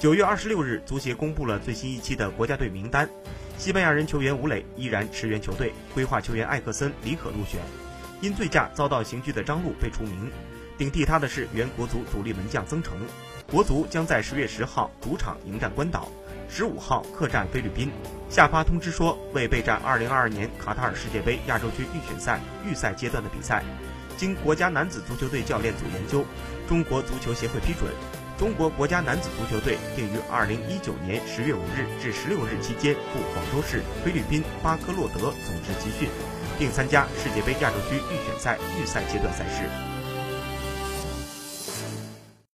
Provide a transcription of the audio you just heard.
九月二十六日，足协公布了最新一期的国家队名单，西班牙人球员武磊依然驰援球队，规划球员艾克森、李可入选。因醉驾遭到刑拘的张路被除名，顶替他的是原国足主力门将曾诚。国足将在十月十号主场迎战关岛，十五号客战菲律宾。下发通知说，为备战二零二二年卡塔尔世界杯亚洲区预选赛预赛阶段的比赛，经国家男子足球队教练组研究，中国足球协会批准，中国国家男子足球队定于二零一九年十月五日至十六日期间赴广州市菲律宾巴科洛德组织集训。并参加世界杯亚洲区预选赛预赛阶段赛事。